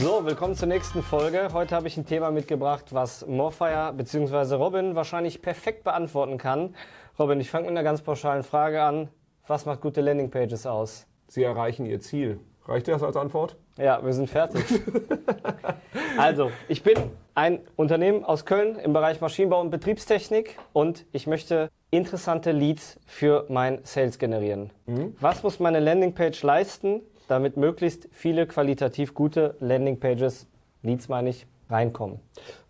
So, willkommen zur nächsten Folge. Heute habe ich ein Thema mitgebracht, was Morfire bzw. Robin wahrscheinlich perfekt beantworten kann. Robin, ich fange mit einer ganz pauschalen Frage an. Was macht gute Landingpages aus? Sie erreichen Ihr Ziel. Reicht dir das als Antwort? Ja, wir sind fertig. also, ich bin ein Unternehmen aus Köln im Bereich Maschinenbau und Betriebstechnik und ich möchte interessante Leads für mein Sales generieren. Mhm. Was muss meine Landingpage leisten, damit möglichst viele qualitativ gute Landingpages, Leads meine ich, reinkommen.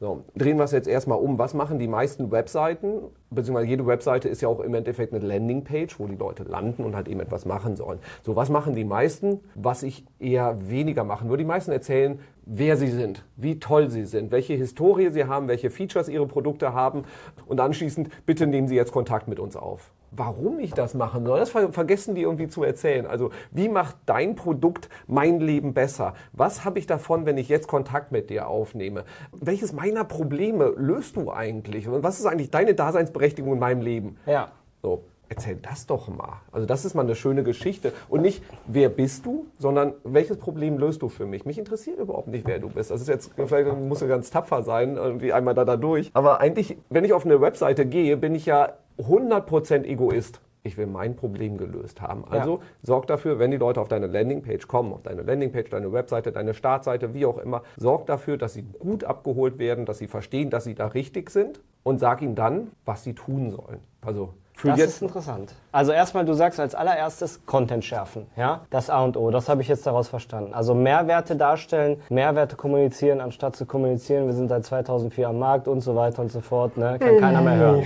So, drehen wir es jetzt erstmal um. Was machen die meisten Webseiten? Beziehungsweise jede Webseite ist ja auch im Endeffekt eine Landingpage, wo die Leute landen und halt eben etwas machen sollen. So, was machen die meisten? Was ich eher weniger machen würde. Die meisten erzählen, wer sie sind, wie toll sie sind, welche Historie sie haben, welche Features ihre Produkte haben und anschließend bitte nehmen sie jetzt Kontakt mit uns auf warum ich das machen soll. Das vergessen die irgendwie zu erzählen. Also wie macht dein Produkt mein Leben besser? Was habe ich davon, wenn ich jetzt Kontakt mit dir aufnehme? Welches meiner Probleme löst du eigentlich? Und was ist eigentlich deine Daseinsberechtigung in meinem Leben? Ja. So. Erzähl das doch mal. Also das ist mal eine schöne Geschichte. Und nicht, wer bist du, sondern welches Problem löst du für mich? Mich interessiert überhaupt nicht, wer du bist. Das ist jetzt, vielleicht musst du ganz tapfer sein, irgendwie einmal da, da durch. Aber eigentlich, wenn ich auf eine Webseite gehe, bin ich ja 100% Egoist. Ich will mein Problem gelöst haben. Also ja. sorg dafür, wenn die Leute auf deine Landingpage kommen, auf deine Landingpage, deine Webseite, deine Startseite, wie auch immer, sorg dafür, dass sie gut abgeholt werden, dass sie verstehen, dass sie da richtig sind und sag ihnen dann, was sie tun sollen. Also für das ist interessant. Also erstmal, du sagst als allererstes Content schärfen, ja? Das A und O, das habe ich jetzt daraus verstanden. Also Mehrwerte darstellen, Mehrwerte kommunizieren, anstatt zu kommunizieren, wir sind seit 2004 am Markt und so weiter und so fort, ne? Kann keiner mehr hören.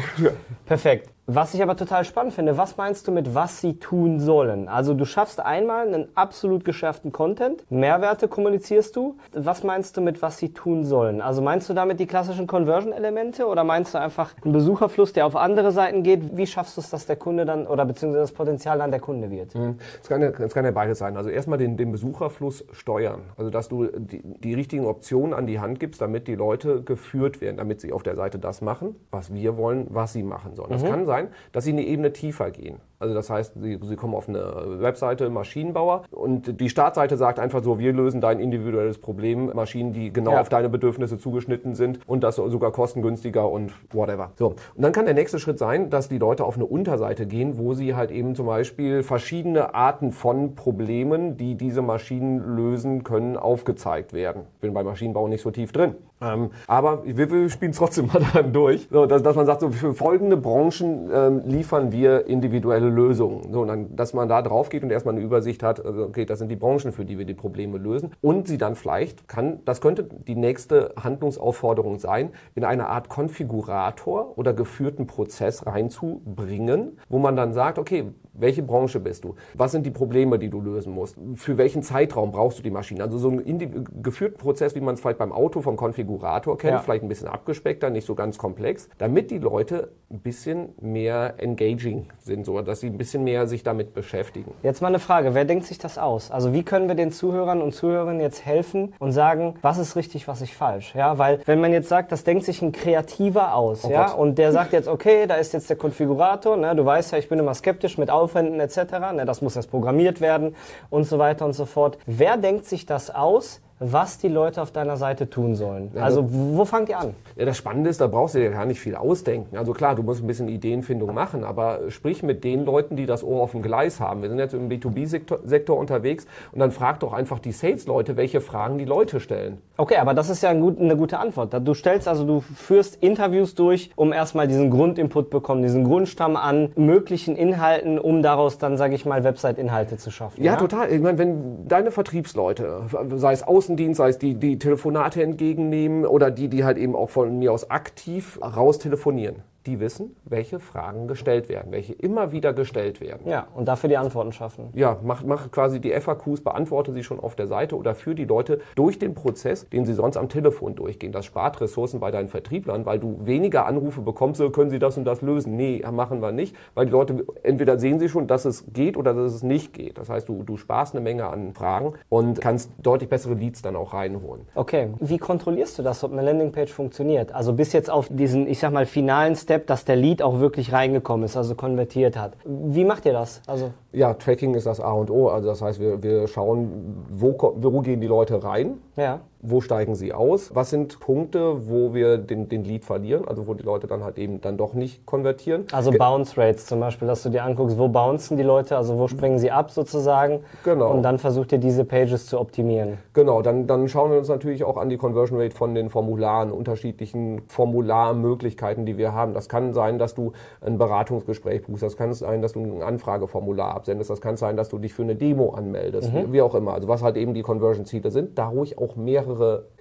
Perfekt. Was ich aber total spannend finde, was meinst du mit, was sie tun sollen? Also du schaffst einmal einen absolut geschärften Content, Mehrwerte kommunizierst du. Was meinst du mit, was sie tun sollen? Also meinst du damit die klassischen Conversion-Elemente oder meinst du einfach einen Besucherfluss, der auf andere Seiten geht? Wie schaffst du es, dass der Kunde dann oder beziehungsweise das Potenzial dann der Kunde wird? Mhm. Das, kann ja, kann ja beides sein. Also erstmal den, den Besucherfluss steuern. Also dass du die, die richtigen Optionen an die Hand gibst, damit die Leute geführt werden, damit sie auf der Seite das machen, was wir wollen, was sie machen sollen. Das mhm. kann sein, sein, dass sie eine Ebene tiefer gehen. Also das heißt, sie, sie kommen auf eine Webseite Maschinenbauer und die Startseite sagt einfach so, wir lösen dein individuelles Problem, Maschinen, die genau ja. auf deine Bedürfnisse zugeschnitten sind und das sogar kostengünstiger und whatever. So. Und dann kann der nächste Schritt sein, dass die Leute auf eine Unterseite gehen, wo sie halt eben zum Beispiel verschiedene Arten von Problemen, die diese Maschinen lösen können, aufgezeigt werden. Ich bin bei Maschinenbau nicht so tief drin. Ähm, aber wir, wir spielen es trotzdem mal dann durch, so, dass, dass, man sagt, so für folgende Branchen ähm, liefern wir individuelle Lösungen. So, und dann, dass man da drauf geht und erstmal eine Übersicht hat, also, okay, das sind die Branchen, für die wir die Probleme lösen. Und sie dann vielleicht kann, das könnte die nächste Handlungsaufforderung sein, in eine Art Konfigurator oder geführten Prozess reinzubringen, wo man dann sagt, okay, welche Branche bist du? Was sind die Probleme, die du lösen musst? Für welchen Zeitraum brauchst du die Maschine? Also so einen geführten Prozess, wie man es vielleicht beim Auto vom Konfigurator kennt, ja. vielleicht ein bisschen abgespeckter, nicht so ganz komplex, damit die Leute ein bisschen mehr engaging sind, so dass sie ein bisschen mehr sich damit beschäftigen. Jetzt mal eine Frage, wer denkt sich das aus? Also wie können wir den Zuhörern und Zuhörerinnen jetzt helfen und sagen, was ist richtig, was ist falsch? Ja, weil wenn man jetzt sagt, das denkt sich ein Kreativer aus, oh ja, Gott. und der sagt jetzt, okay, da ist jetzt der Konfigurator, ne, du weißt ja, ich bin immer skeptisch mit Aufwänden etc., ne, das muss jetzt programmiert werden und so weiter und so fort. Wer denkt sich das aus? Was die Leute auf deiner Seite tun sollen. Ja, also wo fangt ihr an? Ja, das Spannende ist, da brauchst du dir gar nicht viel ausdenken. Also klar, du musst ein bisschen Ideenfindung machen, aber sprich mit den Leuten, die das Ohr auf dem Gleis haben. Wir sind jetzt im B2B-Sektor unterwegs und dann frag doch einfach die Sales-Leute, welche Fragen die Leute stellen. Okay, aber das ist ja eine gute Antwort. Du stellst also, du führst Interviews durch, um erstmal diesen Grundinput bekommen, diesen Grundstamm an möglichen Inhalten, um daraus dann, sage ich mal, Website-Inhalte zu schaffen. Ja, ja, total. Ich meine, wenn deine Vertriebsleute, sei es außen Außendienst, sei es die, die Telefonate entgegennehmen oder die, die halt eben auch von mir aus aktiv raus telefonieren die wissen, welche Fragen gestellt werden, welche immer wieder gestellt werden. Ja, und dafür die Antworten schaffen. Ja, mach, mach quasi die FAQs, beantworte sie schon auf der Seite oder für die Leute durch den Prozess, den sie sonst am Telefon durchgehen. Das spart Ressourcen bei deinen Vertrieblern, weil du weniger Anrufe bekommst, so können sie das und das lösen. Nee, machen wir nicht, weil die Leute entweder sehen sie schon, dass es geht oder dass es nicht geht. Das heißt, du, du sparst eine Menge an Fragen und kannst deutlich bessere Leads dann auch reinholen. Okay, wie kontrollierst du das, ob eine Landingpage funktioniert? Also bis jetzt auf diesen, ich sag mal, finalen Step Step, dass der Lead auch wirklich reingekommen ist, also konvertiert hat. Wie macht ihr das? Also ja, Tracking ist das A und O. Also das heißt, wir, wir schauen, wo, wo gehen die Leute rein. Ja. Wo steigen sie aus, was sind Punkte, wo wir den, den Lead verlieren, also wo die Leute dann halt eben dann doch nicht konvertieren. Also Bounce Rates zum Beispiel, dass du dir anguckst, wo bouncen die Leute, also wo springen sie ab sozusagen. Genau. Und dann versucht ihr diese Pages zu optimieren. Genau, dann, dann schauen wir uns natürlich auch an die Conversion Rate von den Formularen, unterschiedlichen Formularmöglichkeiten, die wir haben. Das kann sein, dass du ein Beratungsgespräch buchst, das kann sein, dass du ein Anfrageformular absendest, das kann sein, dass du dich für eine Demo anmeldest, wie, wie auch immer. Also was halt eben die Conversion-Ziele sind, da ruhig auch mehrere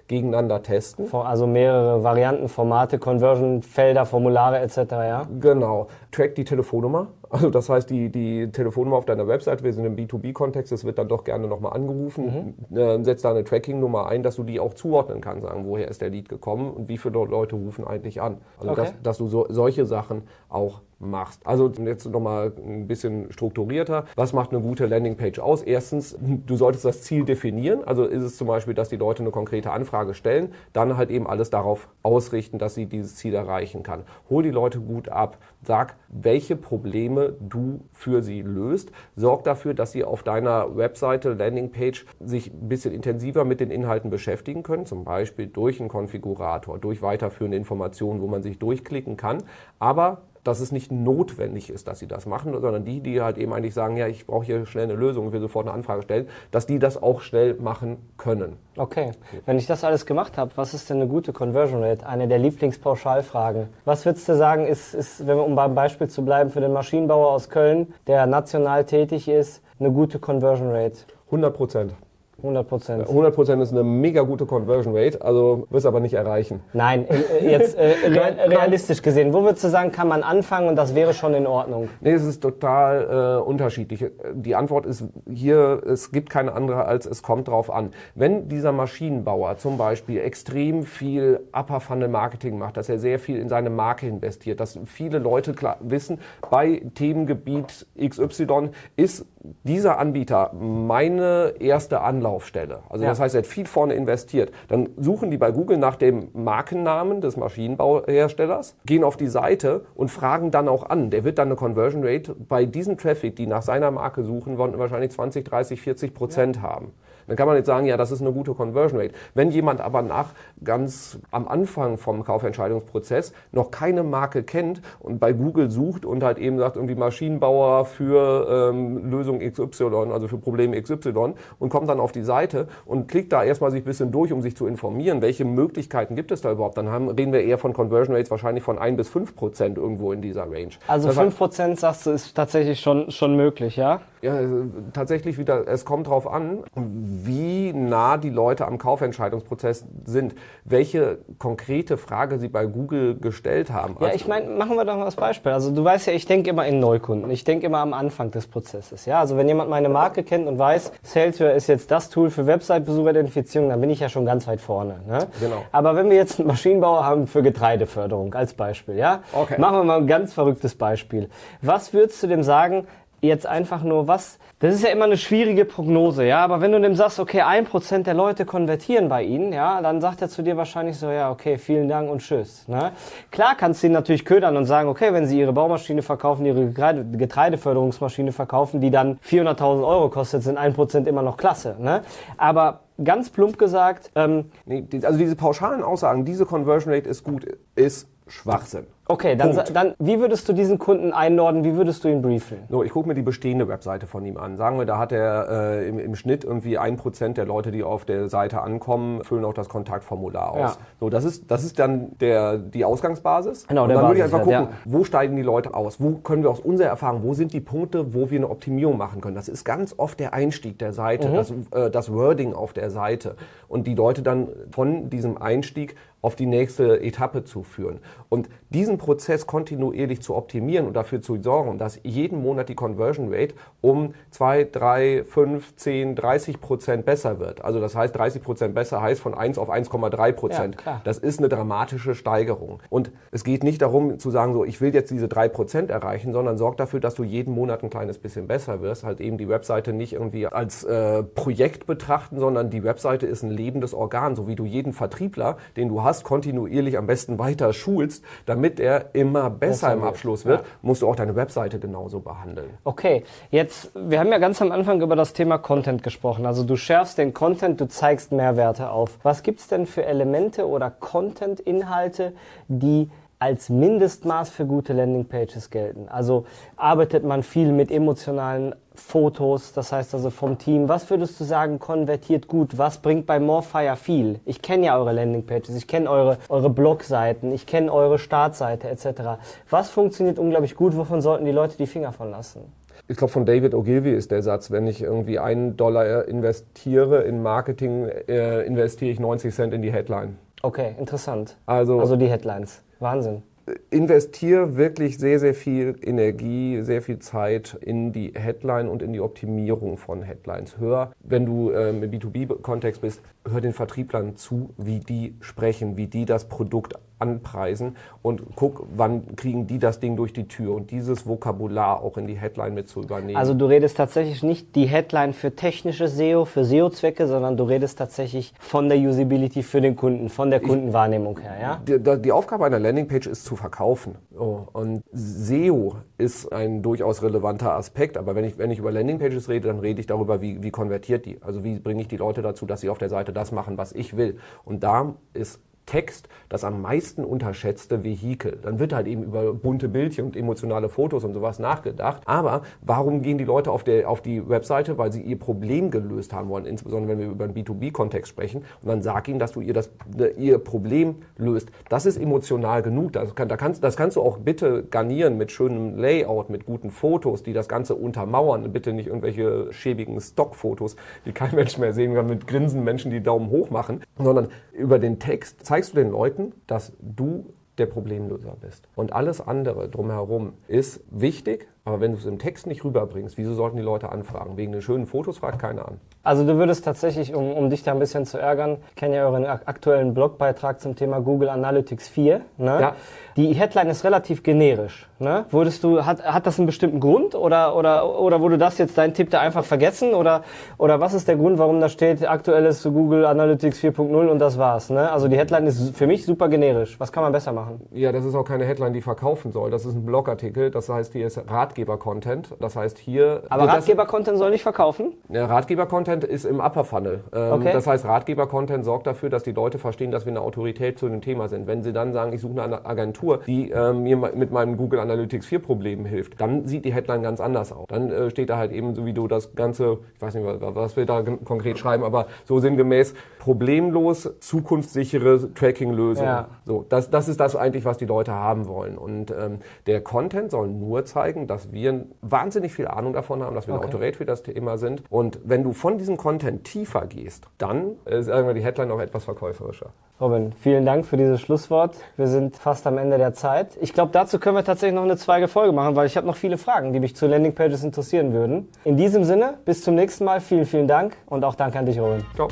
gegeneinander testen. Also mehrere Varianten, Formate, Conversion, Felder, Formulare etc. Ja? Genau. Track die Telefonnummer. Also das heißt, die, die Telefonnummer auf deiner Website, wir sind im B2B-Kontext, das wird dann doch gerne nochmal angerufen. Äh, setz da eine Tracking-Nummer ein, dass du die auch zuordnen kannst, sagen, woher ist der Lead gekommen und wie viele Leute rufen eigentlich an. Also Okay. dass, dass du so, solche Sachen auch machst. Also jetzt nochmal ein bisschen strukturierter. Was macht eine gute Landingpage aus? Erstens, du solltest das Ziel definieren. Also ist es zum Beispiel, dass die Leute eine konkrete Anfrage stellen, dann halt eben alles darauf ausrichten, dass sie dieses Ziel erreichen kann. Hol die Leute gut ab. Sag, welche Probleme du für sie löst. Sorg dafür, dass sie auf deiner Webseite, Landingpage sich ein bisschen intensiver mit den Inhalten beschäftigen können. Zum Beispiel durch einen Konfigurator, durch weiterführende Informationen, wo man sich durchklicken kann. Aber dass es nicht notwendig ist, dass sie das machen, sondern die, die halt eben eigentlich sagen, ja, ich brauche hier schnell eine Lösung, ich will sofort eine Anfrage stellen, dass die das auch schnell machen können. Okay. Wenn ich das alles gemacht habe, was ist denn eine gute Conversion Rate? Eine der Lieblingspauschalfragen. Was würdest du sagen, ist, ist, wenn wir um beim Beispiel zu bleiben, für den Maschinenbauer aus Köln, der national tätig ist, eine gute Conversion Rate? 100 Prozent. 100 Prozent. 100 Prozent ist eine mega gute Conversion Rate, also wirst aber nicht erreichen. Nein, äh, jetzt äh, real, realistisch gesehen, wo würdest du sagen, kann man anfangen und das wäre schon in Ordnung? Nee, es ist total äh, unterschiedlich. Die Antwort ist hier, es gibt keine andere als es kommt drauf an. Wenn dieser Maschinenbauer zum Beispiel extrem viel Upper Funnel Marketing macht, dass er sehr viel in seine Marke investiert, dass viele Leute klar wissen, bei Themengebiet XY ist dieser Anbieter meine erste Anlaufstelle. Also Ja. das heißt, er hat viel vorne investiert. Dann suchen die bei Google nach dem Markennamen des Maschinenbauherstellers, gehen auf die Seite und fragen dann auch an. Der wird dann eine Conversion Rate bei diesem Traffic, die nach seiner Marke suchen, wollen wahrscheinlich 20, 30, 40 Prozent haben. Dann kann man jetzt sagen, ja, das ist eine gute Conversion Rate. Wenn jemand aber nach ganz am Anfang vom Kaufentscheidungsprozess noch keine Marke kennt und bei Google sucht und halt eben sagt, irgendwie Maschinenbauer für ähm, Lösung XY, also für Problem XY und kommt dann auf die Seite und klickt da erstmal sich ein bisschen durch, um sich zu informieren, welche Möglichkeiten gibt es da überhaupt, dann haben, reden wir eher von Conversion Rates wahrscheinlich von 1 bis 5 Prozent irgendwo in dieser Range. Also Das heißt- 5% sagst du, ist tatsächlich schon, schon möglich, ja? Ja, also tatsächlich wieder, es kommt drauf an, wie nah die Leute am Kaufentscheidungsprozess sind, welche konkrete Frage sie bei Google gestellt haben. Ja, Also- ich meine, machen wir doch mal das Beispiel. Also du weißt ja, ich denke immer in Neukunden. Ich denke immer am Anfang des Prozesses. Ja, also wenn jemand meine Marke kennt und weiß, Salesware ist jetzt das Tool für Website-Besucheridentifizierung, dann bin ich ja schon ganz weit vorne. Ne? Genau. Aber wenn wir jetzt einen Maschinenbauer haben für Getreideförderung als Beispiel, ja, Okay. machen wir mal ein ganz verrücktes Beispiel. Was würdest du dem sagen? Jetzt einfach nur was. Das ist ja immer eine schwierige Prognose, ja. Aber wenn du dem sagst, okay, ein Prozent der Leute konvertieren bei ihnen, ja, dann sagt er zu dir wahrscheinlich so, ja, okay, vielen Dank und tschüss. Ne? Klar kannst du ihn natürlich ködern und sagen, okay, wenn sie ihre Baumaschine verkaufen, ihre Getreide Getreideförderungsmaschine verkaufen, die dann 400.000 Euro kostet, sind ein Prozent immer noch klasse. Ne? Aber ganz plump gesagt, ähm, Nee, also diese pauschalen Aussagen, diese Conversion Rate ist gut, ist Schwachsinn. Okay, dann, dann wie würdest du diesen Kunden einordnen, wie würdest du ihn briefen? So, ich gucke mir die bestehende Webseite von ihm an. Sagen wir, da hat er äh, im, im Schnitt irgendwie ein Prozent der Leute, die auf der Seite ankommen, füllen auch das Kontaktformular aus. Ja. So, das ist, das ist dann der, die Ausgangsbasis. Genau, Und dann würde ich einfach gucken, ja. wo steigen die Leute aus? Wo können wir aus unserer Erfahrung, wo sind die Punkte, wo wir eine Optimierung machen können? Das ist ganz oft der Einstieg der Seite, Mhm. das, äh, das Wording auf der Seite. Und die Leute dann von diesem Einstieg auf die nächste Etappe zu führen. Und diesen Prozess kontinuierlich zu optimieren und dafür zu sorgen, dass jeden Monat die Conversion Rate um 2, 3, 5, 10, 30 Prozent besser wird. Also das heißt, 30 Prozent besser heißt von 1 auf 1,3 Prozent. Ja, das ist eine dramatische Steigerung. Und es geht nicht darum zu sagen, so ich will jetzt diese 3 Prozent erreichen, sondern sorg dafür, dass du jeden Monat ein kleines bisschen besser wirst. Halt eben die Webseite nicht irgendwie als äh, Projekt betrachten, sondern die Webseite ist ein lebendes Organ, so wie du jeden Vertriebler, den du hast, kontinuierlich am besten weiter schulst, damit der immer besser im Abschluss wird, ja. musst du auch deine Webseite genauso behandeln. Okay, jetzt, wir haben ja ganz am Anfang über das Thema Content gesprochen. Also du schärfst den Content, du zeigst Mehrwerte auf. Was gibt's denn für Elemente oder Content-Inhalte, die als Mindestmaß für gute Landingpages gelten? Also arbeitet man viel mit emotionalen Fotos, das heißt also vom Team. Was würdest du sagen, konvertiert gut? Was bringt bei Morefire viel? Ich kenne ja eure Landingpages, ich kenne eure, eure Blogseiten, ich kenne eure Startseite etc. Was funktioniert unglaublich gut? Wovon sollten die Leute die Finger von lassen? Ich glaube, von David Ogilvy ist der Satz, wenn ich irgendwie einen Dollar investiere in Marketing, äh, investiere ich 90 Cent in die Headline. Okay, interessant. Also, Also die Headlines. Wahnsinn. Investiere wirklich sehr, sehr viel Energie, sehr viel Zeit in die Headline und in die Optimierung von Headlines. Hör, wenn du ähm, im B2B-Kontext bist, hör den Vertrieblern zu, wie die sprechen, wie die das Produkt anpreisen und guck, wann kriegen die das Ding durch die Tür und dieses Vokabular auch in die Headline mit zu übernehmen. Also du redest tatsächlich nicht die Headline für technische SEO, für SEO-Zwecke, sondern du redest tatsächlich von der Usability für den Kunden, von der Kundenwahrnehmung her, ja? Die, die Aufgabe einer Landingpage ist zu verkaufen. Und SEO ist ein durchaus relevanter Aspekt, aber wenn ich, wenn ich über Landingpages rede, dann rede ich darüber, wie, wie konvertiert die. Also wie bringe ich die Leute dazu, dass sie auf der Seite das machen, was ich will. Und da ist Text das am meisten unterschätzte Vehikel. Dann wird halt eben über bunte Bildchen und emotionale Fotos und sowas nachgedacht. Aber warum gehen die Leute auf, der, auf die Webseite? Weil sie ihr Problem gelöst haben wollen, insbesondere wenn wir über einen B2B-Kontext sprechen. Und dann sag ihnen, dass du ihr, das, ihr Problem löst. Das ist emotional genug. Das, kann, da kannst, das kannst du auch bitte garnieren mit schönem Layout, mit guten Fotos, die das Ganze untermauern. Bitte nicht irgendwelche schäbigen Stockfotos, die kein Mensch mehr sehen kann, mit grinsenden Menschen, die Daumen hoch machen, sondern über den Text zeigst du den Leuten, dass du der Problemlöser bist. Und alles andere drumherum ist wichtig, aber wenn du es im Text nicht rüberbringst, wieso sollten die Leute anfragen? Wegen den schönen Fotos fragt keiner an. Also du würdest tatsächlich, um, um dich da ein bisschen zu ärgern, ich kenne ja euren ak- aktuellen Blogbeitrag zum Thema Google Analytics 4. Ne? Ja. Die Headline ist relativ generisch. Ne? Würdest du, hat, hat das einen bestimmten Grund oder, oder, oder wurde das jetzt dein Tipp da einfach vergessen? Oder, oder was ist der Grund, warum da steht, aktuelles zu Google Analytics 4.0 und das war's? Ne? Also die Headline ist für mich super generisch. Was kann man besser machen? Ja, das ist auch keine Headline, die verkaufen soll. Das ist ein Blogartikel. Das heißt, hier ist Ratgeber-Content. Das heißt, hier. Aber Ratgeber-Content soll nicht verkaufen? Ja, Ratgeber-Content ist im Upper Funnel. Ähm, Okay. Das heißt, Ratgeber-Content sorgt dafür, dass die Leute verstehen, dass wir eine Autorität zu dem Thema sind. Wenn sie dann sagen, ich suche eine Agentur, die ähm, mir mit meinem Google Analytics 4 Problem hilft, dann sieht die Headline ganz anders aus. Dann äh, steht da halt eben so wie du das Ganze, ich weiß nicht, was, wir da konkret schreiben, aber so sinngemäß problemlos, zukunftssichere Tracking-Lösung. Ja. So, das, das ist das eigentlich, was die Leute haben wollen. Und ähm, der Content soll nur zeigen, dass wir wahnsinnig viel Ahnung davon haben, dass wir eine Okay. Autorität für das Thema sind. Und wenn du von diesem Content tiefer gehst, dann ist irgendwann die Headline auch etwas verkäuferischer. Robin, vielen Dank für dieses Schlusswort. Wir sind fast am Ende der Zeit. Ich glaube, dazu können wir tatsächlich noch eine zweite Folge machen, weil ich habe noch viele Fragen, die mich zu Landingpages interessieren würden. In diesem Sinne, bis zum nächsten Mal. Vielen, vielen Dank und auch danke an dich, Robin. Ciao.